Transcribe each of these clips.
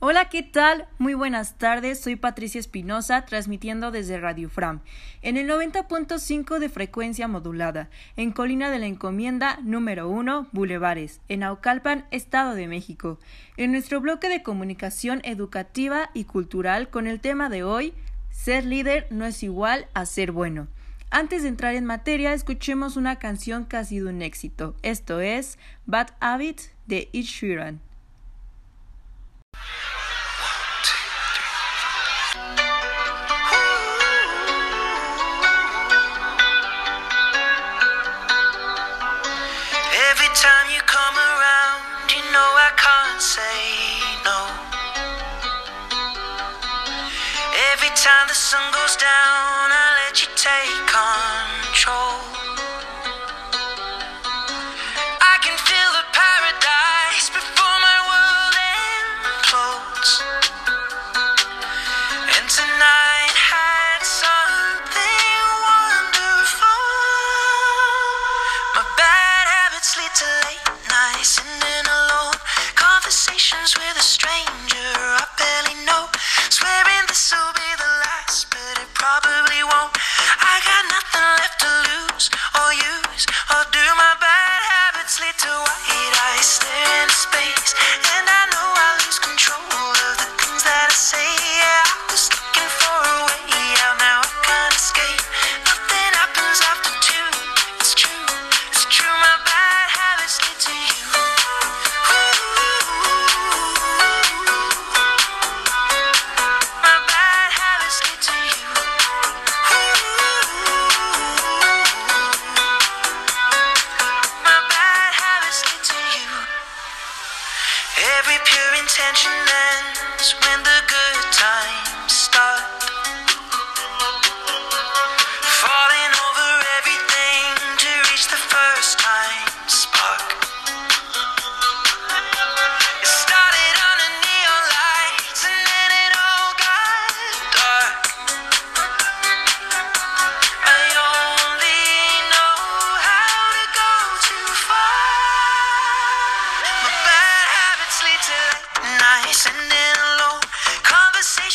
Hola, ¿qué tal? Muy buenas tardes, soy Patricia Espinosa, transmitiendo desde Radio Fram, en el 90.5 de frecuencia modulada, en Colina de la Encomienda número 1, Bulevares, en Aucalpan, Estado de México, en nuestro bloque de comunicación educativa y cultural con el tema de hoy, Ser líder no es igual a ser bueno. Antes de entrar en materia, escuchemos una canción que ha sido un éxito. Esto es Bad Habit de Ed Sheeran.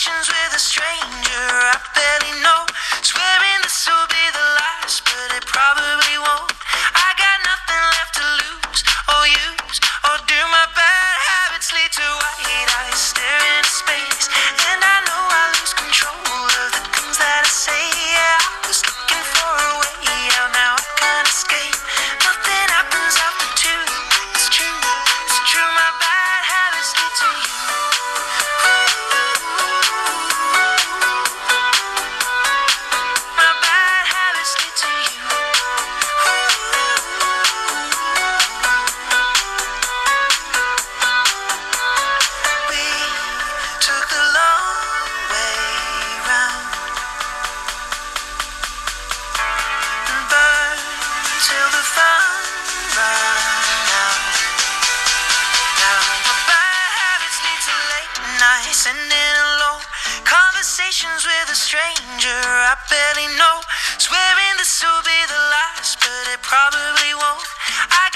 Conversations with a stranger I barely know. Swearing this will be the in alone conversations with a stranger I barely know. Swearing this will be the last, but it probably won't. I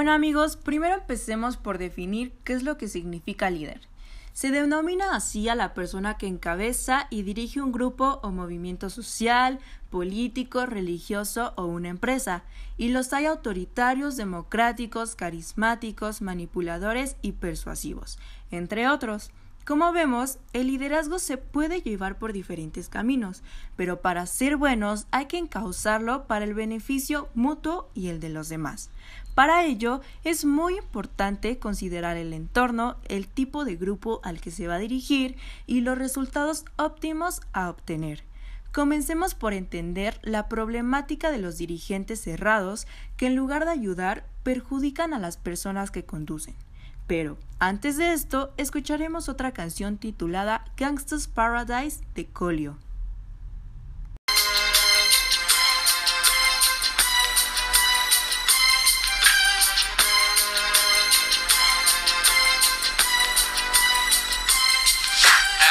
bueno amigos, primero empecemos por definir qué es lo que significa líder. Se denomina así a la persona que encabeza y dirige un grupo o movimiento social, político, religioso o una empresa, y los hay autoritarios, democráticos, carismáticos, manipuladores y persuasivos, entre otros. Como vemos, el liderazgo se puede llevar por diferentes caminos, pero para ser buenos hay que encauzarlo para el beneficio mutuo y el de los demás. Para ello, es muy importante considerar el entorno, el tipo de grupo al que se va a dirigir y los resultados óptimos a obtener. Comencemos por entender la problemática de los dirigentes cerrados que en lugar de ayudar perjudican a las personas que conducen. Pero antes de esto, escucharemos otra canción titulada Gangsta's Paradise de Colio.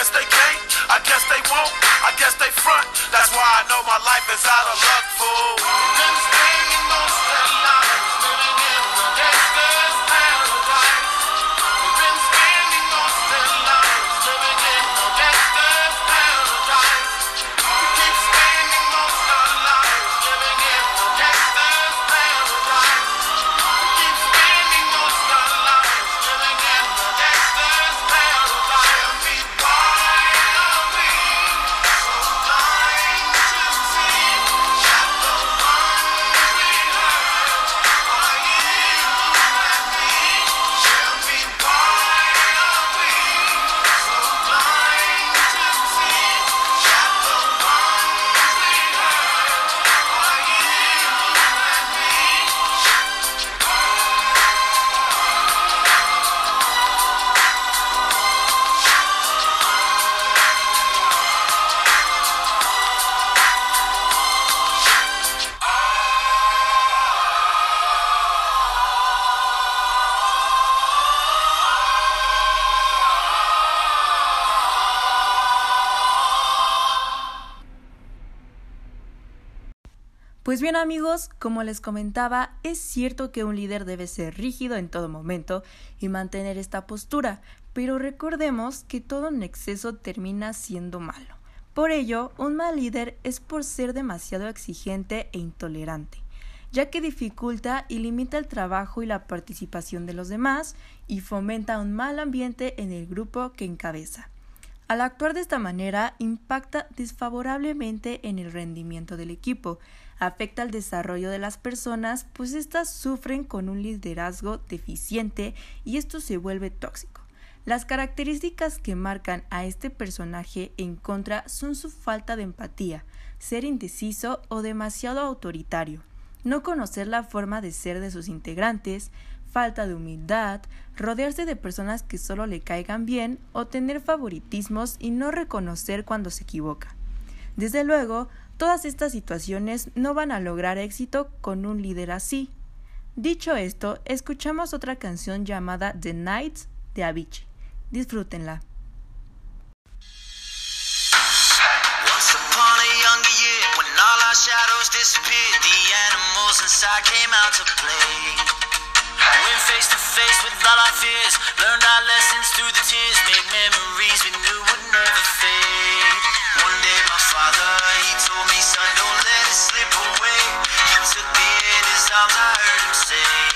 guess they can't, I guess they won't, I guess they front. That's why I know my life is out of luck, Pues bien amigos, como les comentaba, es cierto que un líder debe ser rígido en todo momento y mantener esta postura, pero recordemos que todo en exceso termina siendo malo. Por ello, un mal líder es por ser demasiado exigente e intolerante, ya que dificulta y limita el trabajo y la participación de los demás y fomenta un mal ambiente en el grupo que encabeza. Al actuar de esta manera, impacta desfavorablemente en el rendimiento del equipo, afecta el desarrollo de las personas, pues éstas sufren con un liderazgo deficiente y esto se vuelve tóxico. Las características que marcan a este personaje en contra son su falta de empatía, ser indeciso o demasiado autoritario, no conocer la forma de ser de sus integrantes, falta de humildad, rodearse de personas que solo le caigan bien o tener favoritismos y no reconocer cuando se equivoca. Desde luego, todas estas situaciones no van a lograr éxito con un líder así. Dicho esto, escuchamos otra canción llamada The Nights de Avicii. Disfrútenla. Once upon a younger year, when all our shadows disappeared, the animals inside came out to play. Went face to face with all our fears, learned our lessons through the tears, made memories we knew would never fade. Father, he told me, son, don't let it slip away. He took me in his arms, I heard him say,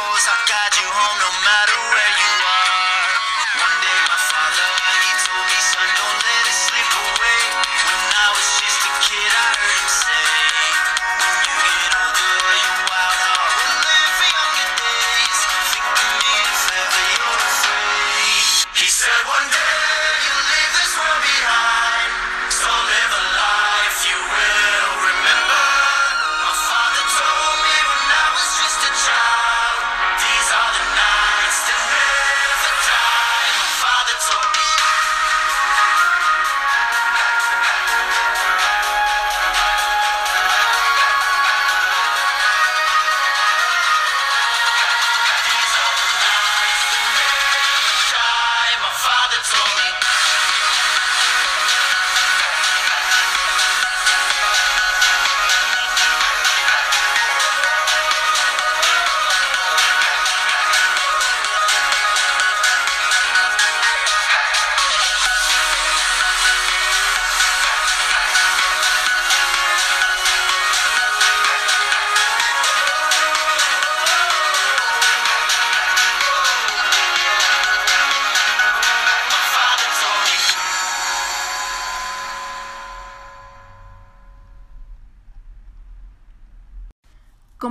yours. I'll guide you home no matter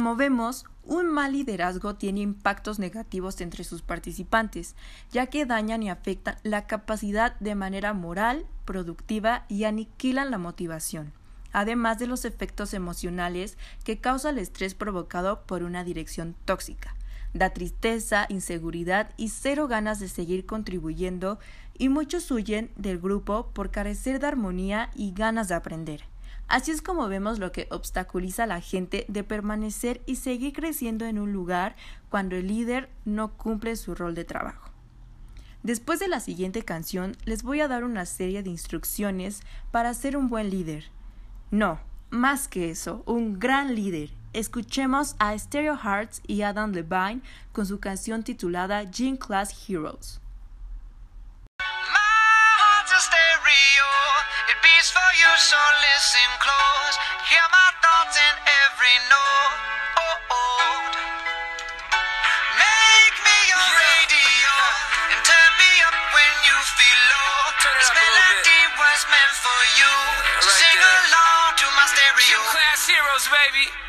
Como vemos, un mal liderazgo tiene impactos negativos entre sus participantes, ya que dañan y afectan la capacidad de manera moral, productiva y aniquilan la motivación, además de los efectos emocionales que causa el estrés provocado por una dirección tóxica. Da tristeza, inseguridad y cero ganas de seguir contribuyendo y muchos huyen del grupo por carecer de armonía y ganas de aprender. Así es como vemos lo que obstaculiza a la gente de permanecer y seguir creciendo en un lugar cuando el líder no cumple su rol de trabajo. Después de la siguiente canción les voy a dar una serie de instrucciones para ser un buen líder. No, más que eso, un gran líder. Escuchemos a Stereo Hearts y Adam Levine con su canción titulada Gene Class Heroes. Stereo. It beats for you, so listen close. Hear my thoughts in every note. Oh, oh. Make me your radio and turn me up when you feel low. This up a little bit. melody was meant for you. So right sing there. along to my stereo. Q class heroes, baby.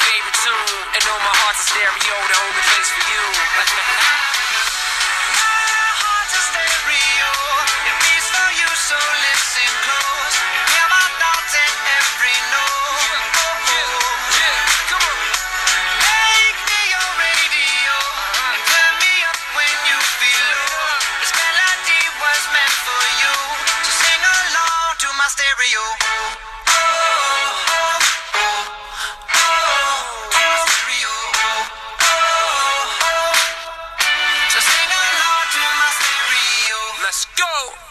favorite tune. And know my heart's a stereo, the only place for you. my heart's a stereo. It beats for you, so listen close. Let's go.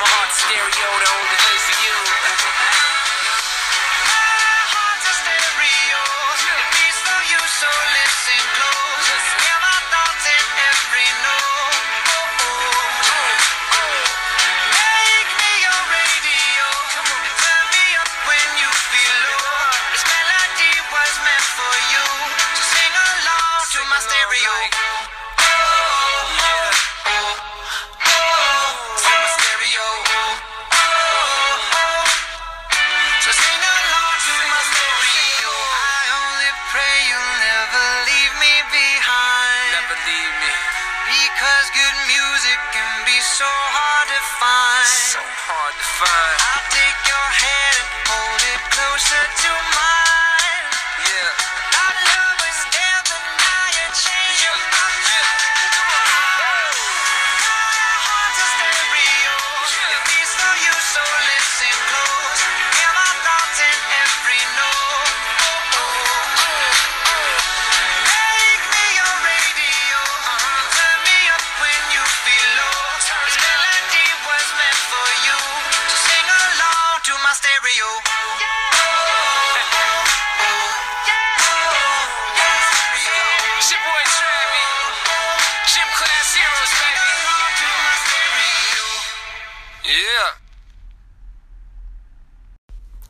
my heart's a stereo, the only place for you.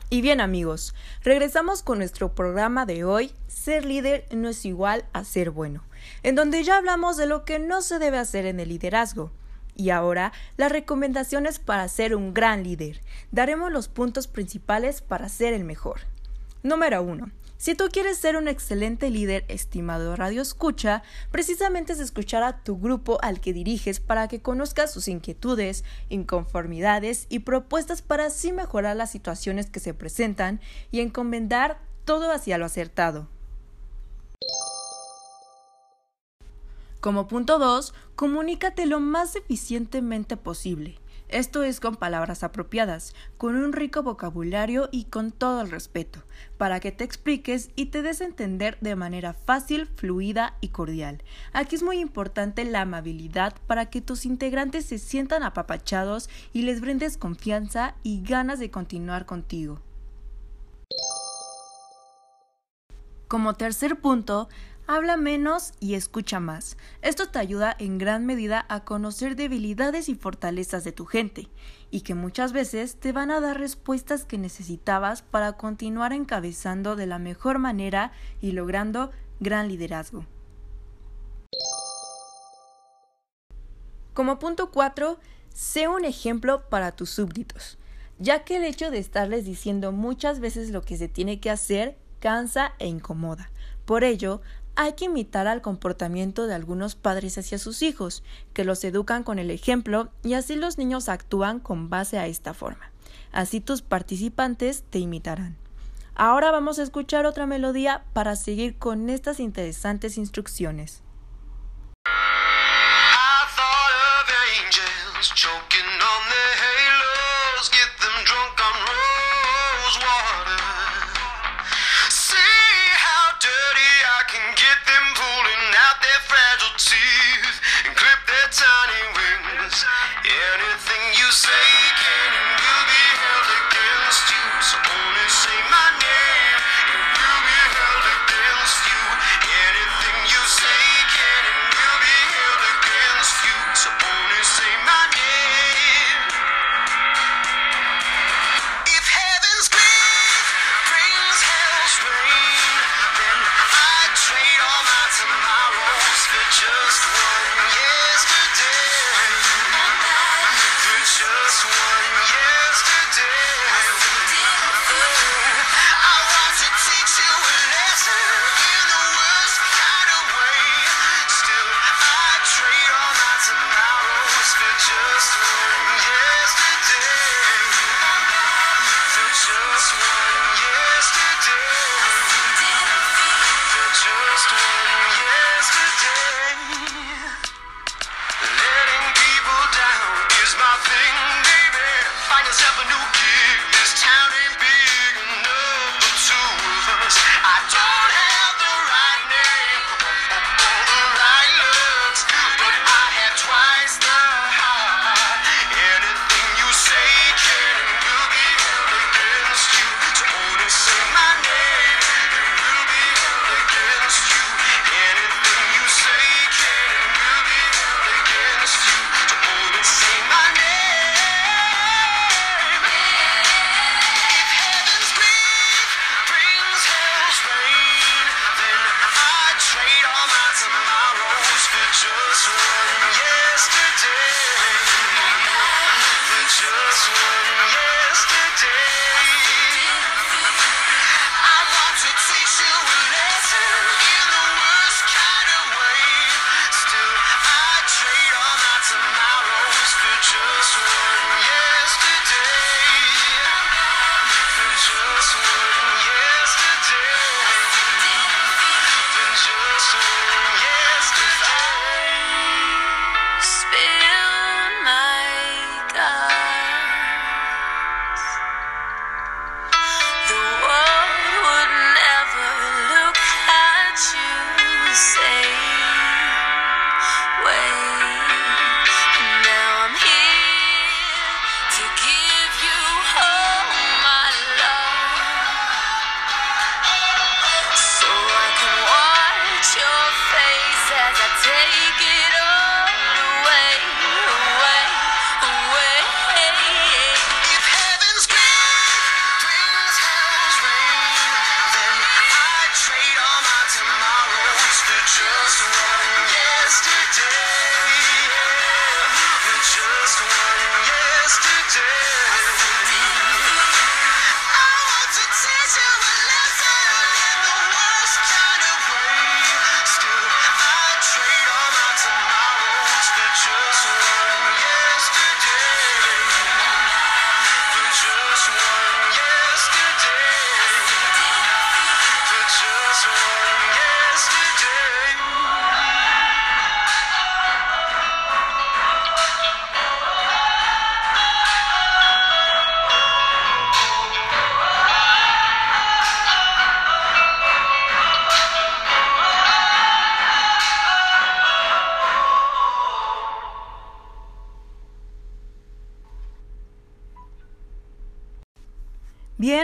Y bien amigos, regresamos con nuestro programa de hoy, Ser líder no es igual a ser bueno, en donde ya hablamos de lo que no se debe hacer en el liderazgo. Y ahora, las recomendaciones para ser un gran líder. Daremos los puntos principales para ser el mejor. Número 1. Si tú quieres ser un excelente líder, estimado Radio Escucha, precisamente es escuchar a tu grupo al que diriges para que conozcas sus inquietudes, inconformidades y propuestas para así mejorar las situaciones que se presentan y encomendar todo hacia lo acertado. Como punto 2, comunícate lo más eficientemente posible. Esto es con palabras apropiadas, con un rico vocabulario y con todo el respeto, para que te expliques y te des a entender de manera fácil, fluida y cordial. Aquí es muy importante la amabilidad para que tus integrantes se sientan apapachados y les brindes confianza y ganas de continuar contigo. Como tercer punto, habla menos y escucha más. Esto te ayuda en gran medida a conocer debilidades y fortalezas de tu gente, y que muchas veces te van a dar respuestas que necesitabas para continuar encabezando de la mejor manera y logrando gran liderazgo. Como punto 4, sé un ejemplo para tus súbditos, ya que el hecho de estarles diciendo muchas veces lo que se tiene que hacer cansa e incomoda. Por ello, hay que imitar al comportamiento de algunos padres hacia sus hijos, que los educan con el ejemplo y así los niños actúan con base a esta forma. Así tus participantes te imitarán. Ahora vamos a escuchar otra melodía para seguir con estas interesantes instrucciones.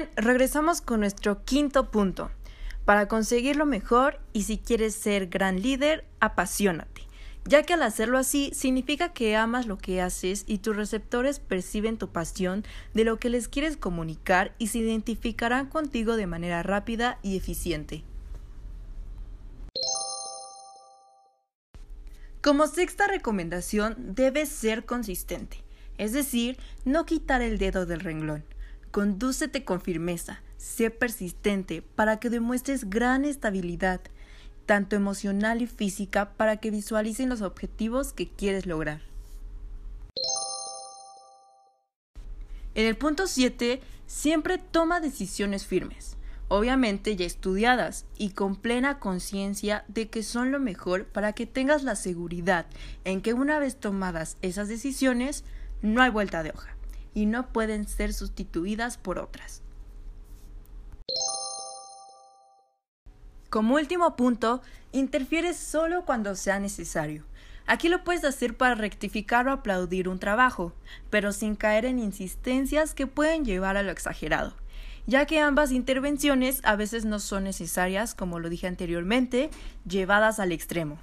Bien, regresamos con nuestro quinto punto. Para conseguir lo mejor y si quieres ser gran líder, apasionate, ya que al hacerlo así significa que amas lo que haces y tus receptores perciben tu pasión de lo que les quieres comunicar y se identificarán contigo de manera rápida y eficiente. Como sexta recomendación, debes ser consistente, es decir, no quitar el dedo del renglón. Condúcete con firmeza, sé persistente para que demuestres gran estabilidad, tanto emocional y física, para que visualicen los objetivos que quieres lograr. En el punto 7, siempre toma decisiones firmes, obviamente ya estudiadas y con plena conciencia de que son lo mejor para que tengas la seguridad en que una vez tomadas esas decisiones, no hay vuelta de hoja y no pueden ser sustituidas por otras. Como último punto, interfieres solo cuando sea necesario. Aquí lo puedes hacer para rectificar o aplaudir un trabajo, pero sin caer en insistencias que pueden llevar a lo exagerado, ya que ambas intervenciones a veces no son necesarias, como lo dije anteriormente, llevadas al extremo.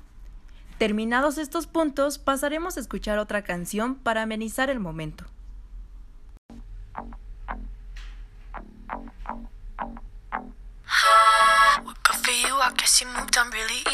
Terminados estos puntos, pasaremos a escuchar otra canción para amenizar el momento.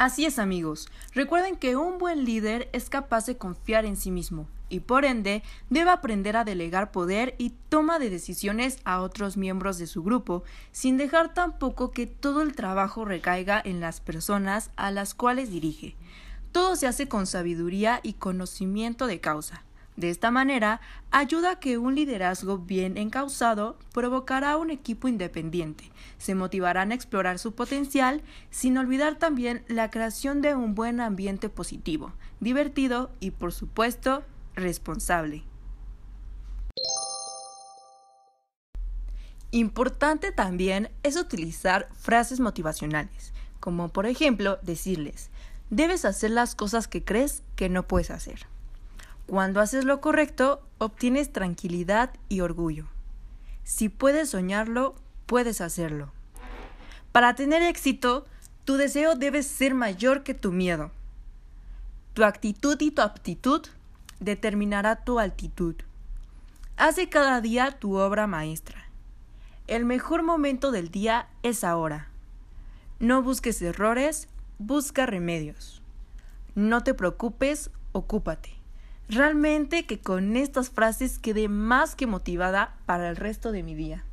Así es amigos, recuerden que un buen líder es capaz de confiar en sí mismo y por ende debe aprender a delegar poder y toma de decisiones a otros miembros de su grupo, sin dejar tampoco que todo el trabajo recaiga en las personas a las cuales dirige. Todo se hace con sabiduría y conocimiento de causa. De esta manera, ayuda a que un liderazgo bien encausado provocará un equipo independiente, se motivarán a explorar su potencial, sin olvidar también la creación de un buen ambiente positivo, divertido y, por supuesto, responsable. Importante también es utilizar frases motivacionales, como por ejemplo decirles, debes hacer las cosas que crees que no puedes hacer. Cuando haces lo correcto, obtienes tranquilidad y orgullo. Si puedes soñarlo, puedes hacerlo. Para tener éxito, tu deseo debe ser mayor que tu miedo. Tu actitud y tu aptitud determinará tu altitud. Hace cada día tu obra maestra. El mejor momento del día es ahora. No busques errores, busca remedios. No te preocupes, ocúpate. Realmente que con estas frases quedé más que motivada para el resto de mi día.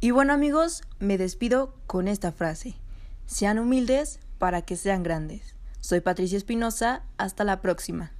Y bueno amigos, me despido con esta frase. Sean humildes para que sean grandes. Soy Patricia Espinosa, hasta la próxima.